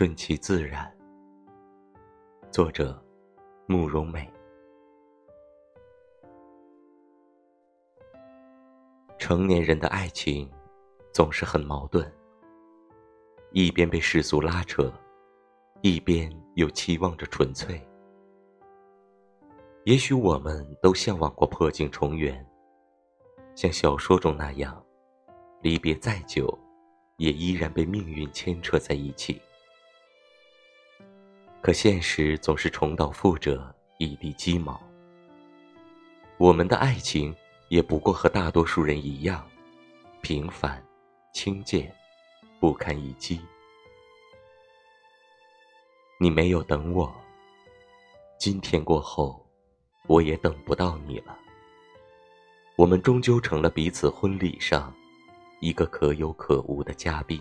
顺其自然。作者：慕容美。成年人的爱情总是很矛盾，一边被世俗拉扯，一边又期望着纯粹。也许我们都向往过破镜重圆，像小说中那样，离别再久，也依然被命运牵扯在一起。可现实总是重蹈覆辙，一地鸡毛。我们的爱情也不过和大多数人一样，平凡、轻贱、不堪一击。你没有等我，今天过后。我也等不到你了。我们终究成了彼此婚礼上一个可有可无的嘉宾。